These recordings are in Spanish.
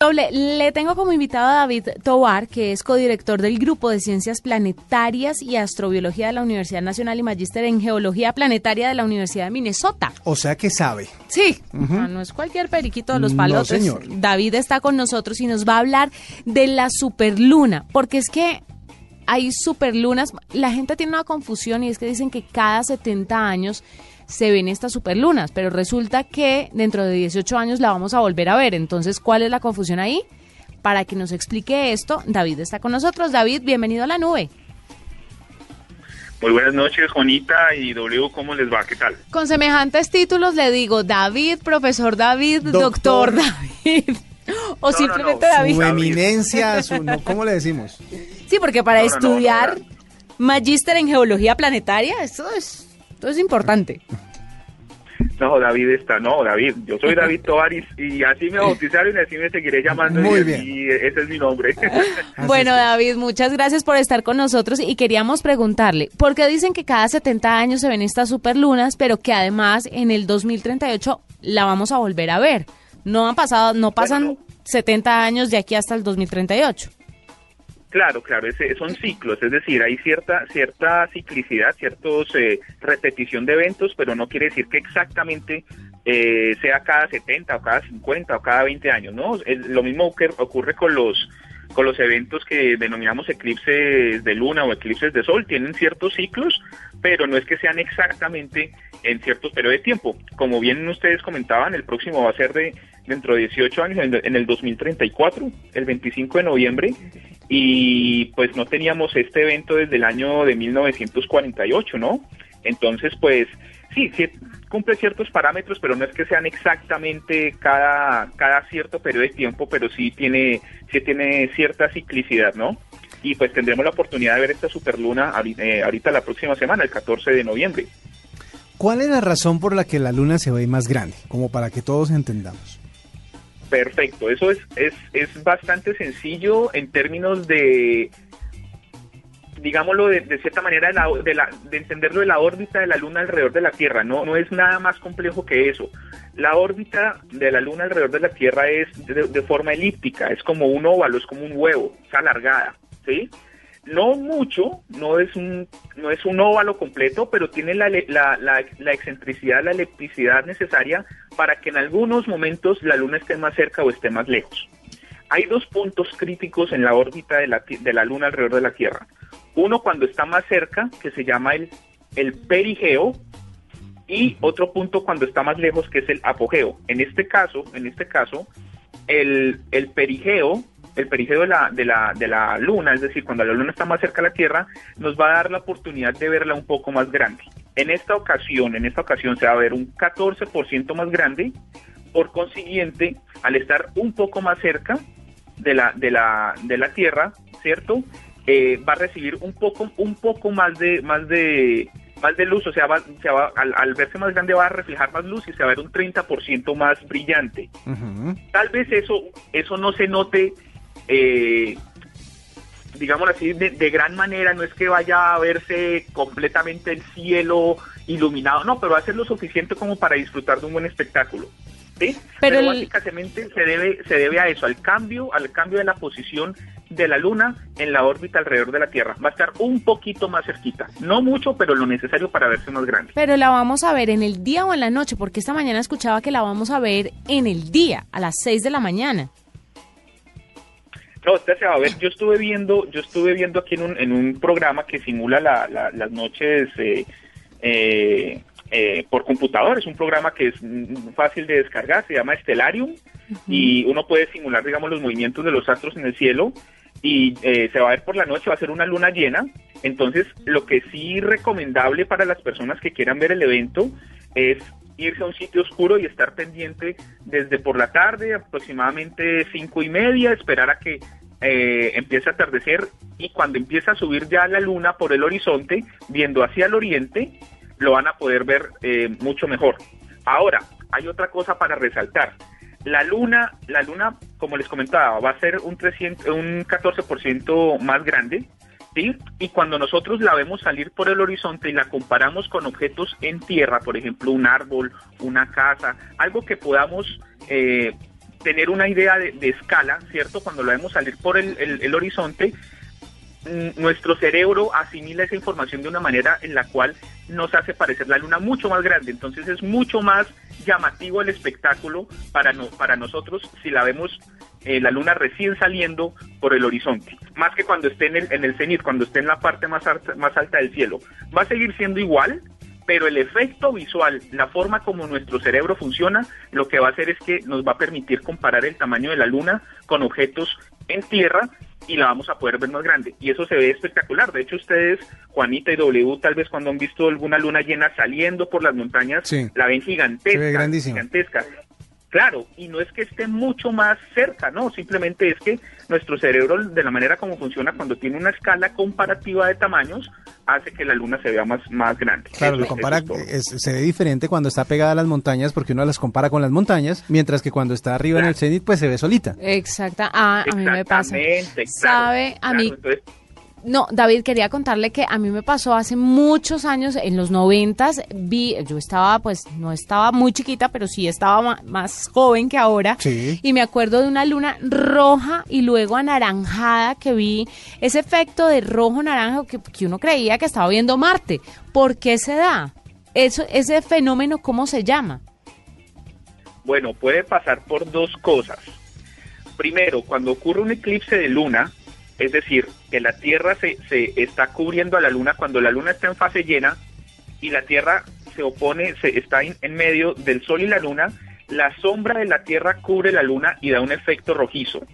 Le, tengo como invitado a David Tobar, que es codirector del Grupo de Ciencias Planetarias y Astrobiología de la Universidad Nacional y magíster en Geología Planetaria de la Universidad de Minnesota. O sea que sabe. Sí, no, es cualquier periquito de los palotes. No, señor. David está con nosotros y nos va a hablar de la superluna, porque es que hay superlunas. La gente tiene una confusión y es que dicen que cada 70 años se ven estas superlunas, pero resulta que dentro de 18 años la vamos a volver a ver. Entonces, ¿cuál es la confusión ahí? Para que nos explique esto, David está con nosotros. David, bienvenido a la nube. Muy buenas noches, Juanita y W, ¿cómo les va? ¿Qué tal? Con semejantes títulos le digo David, profesor David, doctor, David. O simplemente David. Su eminencia, su, ¿cómo le decimos? Sí, porque para estudiar magíster en geología planetaria, eso es esto es importante. No, David está, no, David, yo soy David Tovaris y así me bautizaron y así me seguiré llamando. Muy y, bien. Y ese es mi nombre. bueno, David, muchas gracias por estar con nosotros y queríamos preguntarle, ¿por qué dicen que cada 70 años se ven estas superlunas, pero que además en el 2038 la vamos a volver a ver? No han pasado, no pasan 70 años de aquí hasta el 2038. Claro, claro, ese, son ciclos, es decir, hay cierta cierta ciclicidad, ciertos eh, repetición de eventos, pero no quiere decir que exactamente eh, sea cada 70 o cada 50 o cada 20 años, ¿no? lo mismo que ocurre con los con los eventos que denominamos eclipses de luna o eclipses de sol, tienen ciertos ciclos, pero no es que sean exactamente en ciertos periodos de tiempo. Como bien ustedes comentaban, el próximo va a ser de dentro de 18 años, en el 2034, el 25 de noviembre, y pues no teníamos este evento desde el año de 1948, ¿no? Entonces, pues sí, sí cumple ciertos parámetros, pero no es que sean exactamente cada, cada cierto periodo de tiempo, pero sí tiene, sí tiene cierta ciclicidad, ¿no? Y pues tendremos la oportunidad de ver esta superluna eh, ahorita la próxima semana, el 14 de noviembre. ¿Cuál es la razón por la que la luna se ve más grande? Como para que todos entendamos. Perfecto, eso es, es, es bastante sencillo en términos de, digámoslo de, cierta manera, de, la, de, entenderlo de la órbita de la Luna alrededor de la Tierra. No, no es nada más complejo que eso. La órbita de la Luna alrededor de la Tierra es de, forma elíptica, es como un óvalo, es como un huevo, es alargada, ¿sí? No mucho, no es un, no es un óvalo completo, pero tiene la, la, la, excentricidad, la elipticidad necesaria para que en algunos momentos la Luna esté más cerca o esté más lejos. Hay dos puntos críticos en la órbita de la, de la Luna alrededor de la Tierra. Uno cuando está más cerca, que se llama el, el perigeo, y otro punto cuando está más lejos, que es el apogeo. En este caso, en este caso, el, el perigeo el perigeo de la, de, la, de la luna, es decir, cuando la luna está más cerca de la Tierra, nos va a dar la oportunidad de verla un poco más grande. En esta ocasión, en esta ocasión se va a ver un 14% más grande, por consiguiente, al estar un poco más cerca de la, de la, de la Tierra, ¿cierto? Eh, va a recibir un poco, un poco más de, más de, más de luz, o sea, va, se va, al, verse más grande va a reflejar más luz y se va a ver un 30% más brillante. Tal vez eso, eso no se note eh, digámoslo así, de, gran manera, no es que vaya a verse completamente el cielo iluminado, no, pero va a ser lo suficiente como para disfrutar de un buen espectáculo. ¿sí? Pero, básicamente se debe, se debe a eso, al cambio, al cambio de la posición de la Luna en la órbita alrededor de la Tierra. Va a estar un poquito más cerquita, no mucho, pero lo necesario para verse más grande. Pero la vamos a ver en el día o en la noche, porque esta mañana escuchaba que la vamos a ver en el día, a las 6 de la mañana. No, usted se va a ver, yo estuve viendo, yo estuve viendo aquí en un, en un programa que simula las noches eh, eh, eh, por computador, es un programa que es fácil de descargar, se llama Stellarium, y uno puede simular, digamos, los movimientos de los astros en el cielo, y se va a ver por la noche, va a ser una luna llena, entonces lo que sí recomendable para las personas que quieran ver el evento es irse a un sitio oscuro y estar pendiente desde por la tarde, aproximadamente cinco y media, esperar a que eh, empiece a atardecer y cuando empieza a subir ya la luna por el horizonte, viendo hacia el oriente, lo van a poder ver eh, mucho mejor. Ahora, hay otra cosa para resaltar. La luna, la luna, como les comentaba, va a ser un, 300, un 14% más grande, ¿sí? Y cuando nosotros la vemos salir por el horizonte y la comparamos con objetos en tierra, por ejemplo, un árbol, una casa, algo que podamos eh, tener una idea de, escala, ¿cierto? Cuando lo vemos salir por el, horizonte, mm, nuestro cerebro asimila esa información de una manera en la cual nos hace parecer la luna mucho más grande. Entonces es mucho más llamativo el espectáculo para, no, para nosotros si la vemos eh, la luna recién saliendo por el horizonte, más que cuando esté en el, en el cenit, cuando esté en la parte más más alta del cielo. Va a seguir siendo igual, pero el efecto visual, la forma como nuestro cerebro funciona, lo que va a hacer es que nos va a permitir comparar el tamaño de la luna con objetos en tierra y la vamos a poder ver más grande. Y eso se ve espectacular. De hecho, ustedes, Juanita y W, tal vez cuando han visto alguna luna llena saliendo por las montañas, la ven gigantesca. Gigantesca. Claro, y no es que esté mucho más cerca, no, simplemente es que nuestro cerebro, de la manera como funciona, cuando tiene una escala comparativa de tamaños, hace que la luna se vea más, más grande. Claro, lo compara, se ve diferente cuando está pegada a las montañas, porque uno las compara con las montañas, mientras que cuando está arriba en el cenit, pues se ve solita. Exacta, ah, a mí me pasa. Sabe, a mí... No, David, quería contarle que a mí me pasó hace muchos años, en los noventas, vi, yo estaba, pues, no estaba muy chiquita, pero sí estaba más joven que ahora. Y me acuerdo de una luna roja y luego anaranjada que vi ese efecto de rojo-naranja que, que, uno creía que estaba viendo Marte. ¿Por qué se da? Eso, ese fenómeno, ¿cómo se llama? Bueno, puede pasar por dos cosas. Primero, cuando ocurre un eclipse de luna, es decir, que la Tierra se, se está cubriendo a la Luna cuando la Luna está en fase llena y la Tierra se opone, se está en, medio del Sol y la Luna, la sombra de la Tierra cubre la Luna y da un efecto rojizo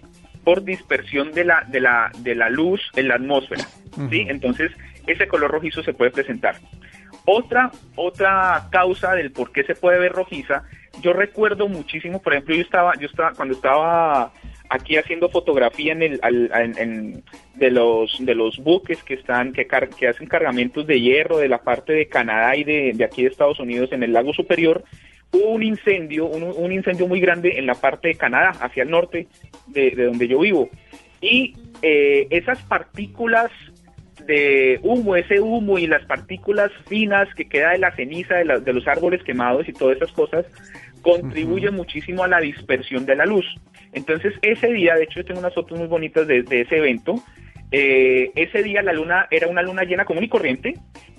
por dispersión de la, de la, de la luz en la atmósfera. ¿sí? Entonces, ese color rojizo se puede presentar. Otra, otra causa del por qué se puede ver rojiza, yo recuerdo muchísimo, por ejemplo, yo estaba, yo estaba, cuando estaba aquí haciendo fotografía en el, de los de los buques que están que, que hacen cargamentos de hierro de la parte de Canadá y de, aquí de Estados Unidos en el lago superior hubo un incendio un, incendio muy grande en la parte de Canadá hacia el norte de, donde yo vivo y eh, esas partículas de humo, ese humo y las partículas finas que queda de la ceniza de, de los árboles quemados y todas esas cosas, contribuye muchísimo a la dispersión de la luz. Entonces, ese día, de hecho, yo tengo unas fotos muy bonitas de, ese evento. Eh, ese día la luna era una luna llena común y corriente,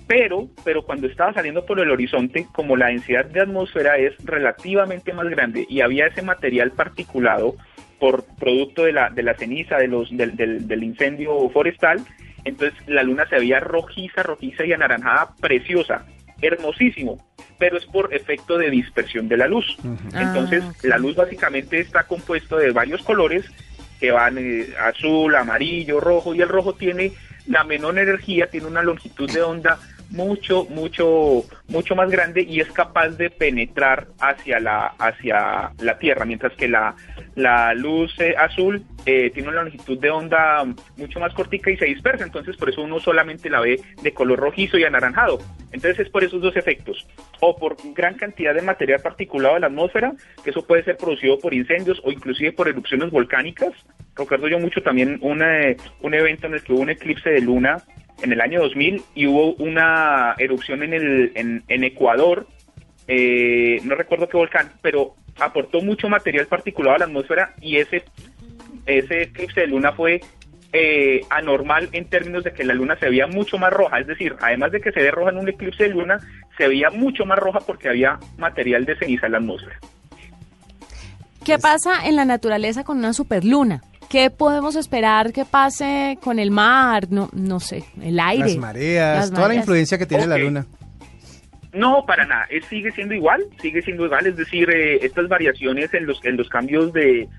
pero, pero cuando estaba saliendo por el horizonte, como la densidad de atmósfera es relativamente más grande y había ese material particulado por producto de la, de la ceniza de los, del, del, del incendio forestal, entonces la luna se veía rojiza, rojiza y anaranjada, preciosa, hermosísimo pero es por efecto de dispersión de la luz. Entonces, ah, la luz básicamente está compuesto de varios colores que van eh, azul, amarillo, rojo, y el rojo tiene la menor energía, tiene una longitud de onda mucho, mucho, mucho más grande y es capaz de penetrar hacia la, hacia la Tierra, mientras que la, la luz eh, azul eh, tiene una longitud de onda mucho más cortica y se dispersa, entonces por eso uno solamente la ve de color rojizo y anaranjado. Entonces es por esos dos efectos, o por gran cantidad de material particulado de la atmósfera, que eso puede ser producido por incendios o inclusive por erupciones volcánicas. Recuerdo yo mucho también una, un evento en el que hubo un eclipse de luna en el año 2000 y hubo una erupción en, el, en, Ecuador, eh, no recuerdo qué volcán, pero aportó mucho material particulado a la atmósfera y ese, ese eclipse de luna fue eh, anormal en términos de que la luna se veía mucho más roja, es decir, además de que se ve roja en un eclipse de luna, se veía mucho más roja porque había material de ceniza en la atmósfera. ¿Qué pasa en la naturaleza con una superluna? ¿Qué podemos esperar que pase con el mar? No, no sé, el aire. Las mareas, toda la influencia que tiene la luna. No, para nada. Es, sigue siendo igual, sigue siendo igual. Es decir, eh, estas variaciones en los, en los cambios de,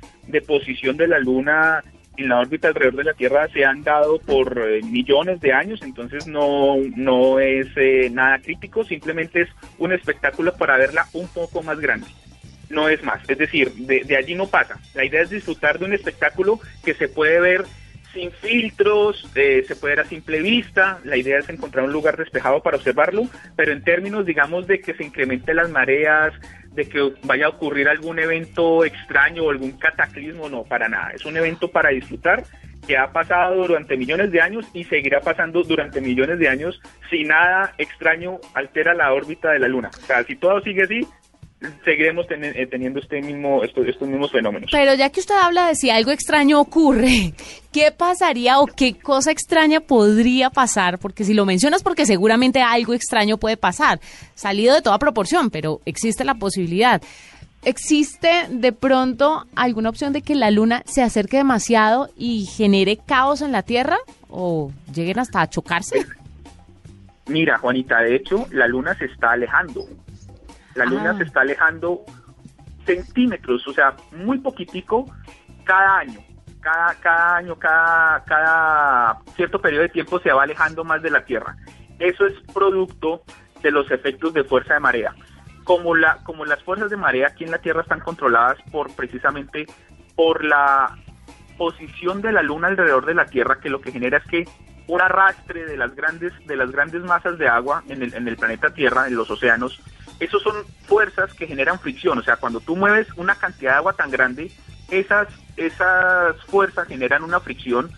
posición de la luna en la órbita alrededor de la Tierra se han dado por eh, millones de años, entonces no, no es eh, nada crítico, simplemente es un espectáculo para verla un poco más grande no es más. Es decir, de, allí no pasa. La idea es disfrutar de un espectáculo que se puede ver sin filtros, eh, se puede ver a simple vista, la idea es encontrar un lugar despejado para observarlo, pero en términos, digamos, de que se incrementen las mareas, de que vaya a ocurrir algún evento extraño o algún cataclismo, no, para nada. Es un evento para disfrutar que ha pasado durante millones de años y seguirá pasando durante millones de años si nada extraño altera la órbita de la Luna. O sea, si todo sigue así, seguiremos eh, teniendo este mismo, estos, estos mismos fenómenos. Pero ya que usted habla de si algo extraño ocurre, ¿qué pasaría o qué cosa extraña podría pasar? Porque si lo mencionas, porque seguramente algo extraño puede pasar, salido de toda proporción, pero existe la posibilidad. ¿Existe de pronto alguna opción de que la luna se acerque demasiado y genere caos en la Tierra? ¿O lleguen hasta a chocarse? Mira, Juanita, de hecho, la luna se está alejando. La luna Ah. se está alejando centímetros, o sea, muy poquitico cada año. Cada, cada año, cada, cada cierto periodo de tiempo se va alejando más de la Tierra. Eso es producto de los efectos de fuerza de marea. Como, la, como las fuerzas de marea aquí en la Tierra están controladas por precisamente por la posición de la Luna alrededor de la Tierra, que lo que genera es que un arrastre de las grandes de las grandes masas de agua en el, en el planeta Tierra, en los océanos, esos son fuerzas que generan fricción. O sea, cuando tú mueves una cantidad de agua tan grande, esas esas fuerzas generan una fricción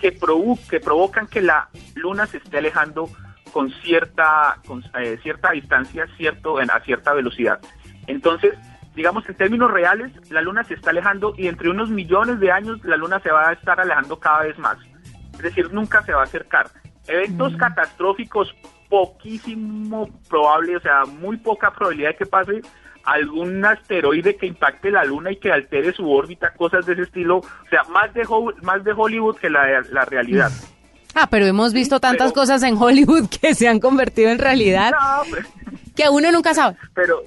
que, provo- que provocan que la Luna se esté alejando con cierta con, eh, cierta distancia, cierto en- a cierta velocidad. Entonces, digamos en términos reales, la Luna se está alejando y entre unos millones de años la Luna se va a estar alejando cada vez más. Es decir, nunca se va a acercar. Eventos catastróficos poquísimo probable, o sea, muy poca probabilidad de que pase algún asteroide que impacte la Luna y que altere su órbita, cosas de ese estilo, o sea, más de Ho- más de Hollywood que la, la realidad. Ah, pero hemos visto tantas pero- cosas en Hollywood que se han convertido en realidad No, pues, que uno nunca sabe. pero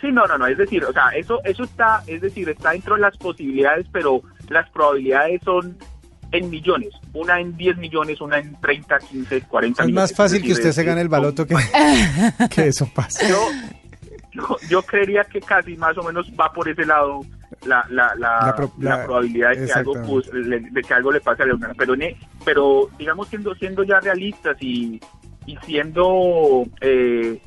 sí, no, no, no, es decir, o sea, eso eso está, es decir, está dentro de las posibilidades, pero las probabilidades son en millones, una en 10 millones, una en 30, 15, 40 Es millones. más fácil Es que usted es- se gane el baloto que, que eso pase. yo, yo, yo creería que casi más o menos va por ese lado la, la, la, La pro- la la- probabilidad de que, algo, pues, le- de que algo le pase a la luna. Pero, pero digamos, siendo, siendo ya realistas y, y siendo eh,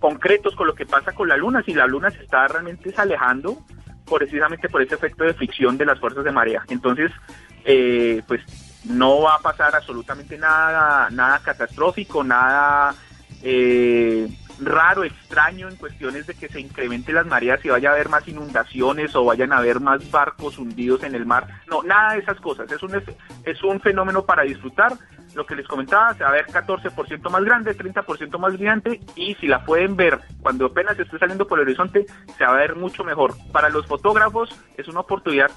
concretos con lo que pasa con la luna, si la luna se está realmente alejando, precisamente por ese efecto de fricción de las fuerzas de marea. Entonces, eh, pues no va a pasar absolutamente nada, nada catastrófico, nada eh, raro, extraño en cuestiones de que se incrementen las mareas y vaya a haber más inundaciones o vayan a haber más barcos hundidos en el mar. No, nada de esas cosas. Es un, es un fenómeno para disfrutar. Lo que les comentaba, se va a ver 14% más grande, 30% más brillante y si la pueden ver cuando apenas esté saliendo por el horizonte, se va a ver mucho mejor. Para los fotógrafos es una oportunidad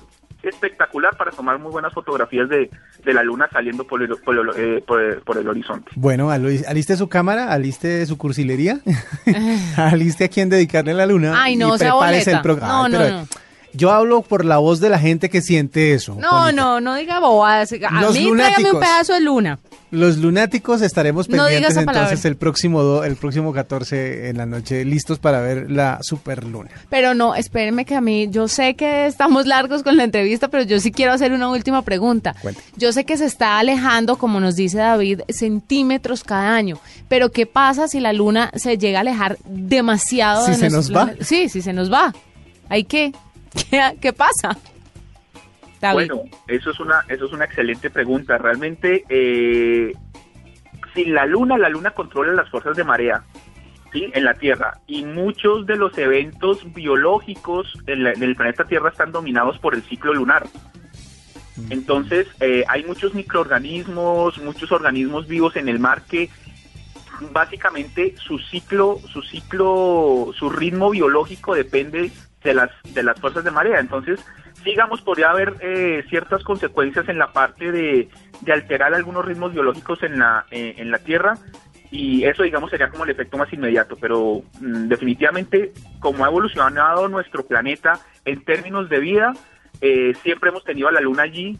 espectacular para tomar muy buenas fotografías de, de la luna saliendo por el, por el, eh, por el- por el horizonte. Bueno, aliste su cámara, aliste su cursilería, aliste a quien dedicarle la luna. Ay, no, y prepárese el programa. No, Ay, no, pero no. Yo hablo por la voz de la gente que siente eso. No, Juanita. no, no diga bobadas. A Los mí tráigame un pedazo de luna. Los lunáticos estaremos No pendientes palabra. entonces el próximo do- el próximo 14 en la noche listos para ver la superluna. Pero no, espérenme que a mí, yo sé que estamos largos con la entrevista, pero yo sí quiero hacer una última pregunta. Cuente. Yo sé que se está alejando, como nos dice David, centímetros cada año, pero ¿qué pasa si la luna se llega a alejar demasiado? ¿Si de se nos va? Sí, si se nos va. ¿Hay qué? ¿Qué, qué pasa? David. Bueno, eso es una eso es una excelente pregunta. Realmente, eh, sin la luna, la luna controla las fuerzas de marea, sí, en la Tierra y muchos de los eventos biológicos en, la- en el planeta Tierra están dominados por el ciclo lunar. Entonces, eh, hay muchos microorganismos, muchos organismos vivos en el mar que básicamente su ciclo, su ciclo, su ritmo biológico depende de las de las fuerzas de marea. Entonces, digamos, podría haber eh, ciertas consecuencias en la parte de, alterar algunos ritmos biológicos en la eh, en la Tierra y eso, digamos, sería como el efecto más inmediato. Pero mm, definitivamente, como ha evolucionado nuestro planeta en términos de vida, eh, siempre hemos tenido a la Luna allí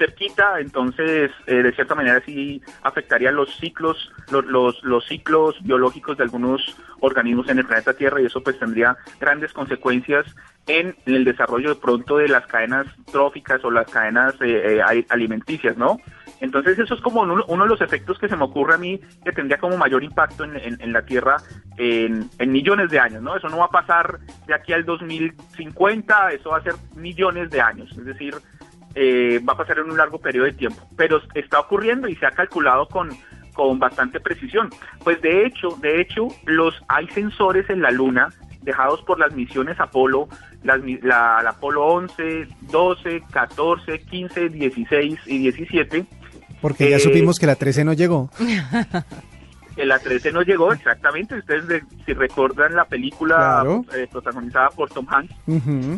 cerquita, entonces eh, de cierta manera sí afectaría los ciclos, los, los, los ciclos biológicos de algunos organismos en el planeta Tierra y eso pues tendría grandes consecuencias en, el desarrollo de pronto de las cadenas tróficas o las cadenas eh, eh, ali- alimenticias, ¿no? Entonces eso es como uno, uno de los efectos que se me ocurre a mí que tendría como mayor impacto en, la Tierra en millones de años, ¿no? Eso no va a pasar de aquí al 2050, eso va a ser millones de años, es decir, eh, va a pasar en un largo periodo de tiempo, pero está ocurriendo y se ha calculado con, con bastante precisión. Pues de hecho, de hecho, los hay sensores en la Luna dejados por las misiones Apolo, las mi- la, la Apolo 11, 12, 14, 15, 16 y 17. Porque ya Eh, supimos que la 13 no llegó. la 13 no llegó exactamente. Ustedes, de- si recuerdan la película Claro. eh, protagonizada por Tom Hanks,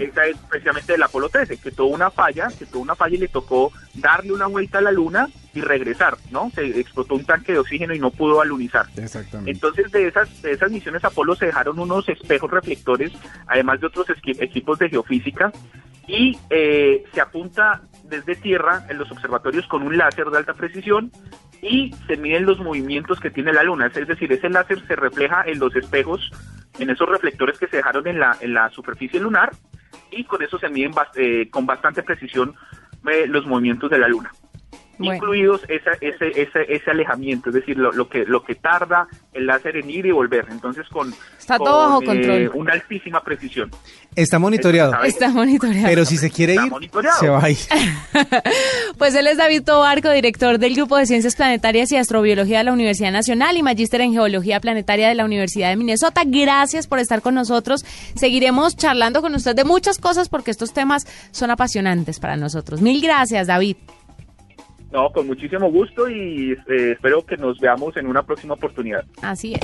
esa es precisamente del Apolo 13, que tuvo una falla, que tuvo una falla y le tocó darle una vuelta a la Luna y regresar, ¿no? Se explotó un tanque de oxígeno y no pudo alunizar. Exactamente. Entonces de esas de esas misiones Apolo se dejaron unos espejos reflectores, además de otros equipos de geofísica, y eh, se apunta desde tierra en los observatorios con un láser de alta precisión y se miden los movimientos que tiene la luna, es decir, ese láser se refleja en los espejos, en esos reflectores que se dejaron en la, en la superficie lunar y con eso se miden eh, con bastante precisión eh, los movimientos de la luna Bueno. incluidos esa- ese, ese, ese alejamiento, es decir, lo, lo que lo que tarda el láser en ir y volver. Entonces, con, Está con, todo bajo eh, control. una altísima precisión. Está monitoreado. Está Está monitoreado. Pero si se quiere Está ir, se va a ir. Pues él es David Tobarco, director del Grupo de Ciencias Planetarias y Astrobiología de la Universidad Nacional y magíster en Geología Planetaria de la Universidad de Minnesota. Gracias por estar con nosotros. Seguiremos charlando con usted de muchas cosas porque estos temas son apasionantes para nosotros. Mil gracias, David. No, con muchísimo gusto y eh, espero que nos veamos en una próxima oportunidad. Así es.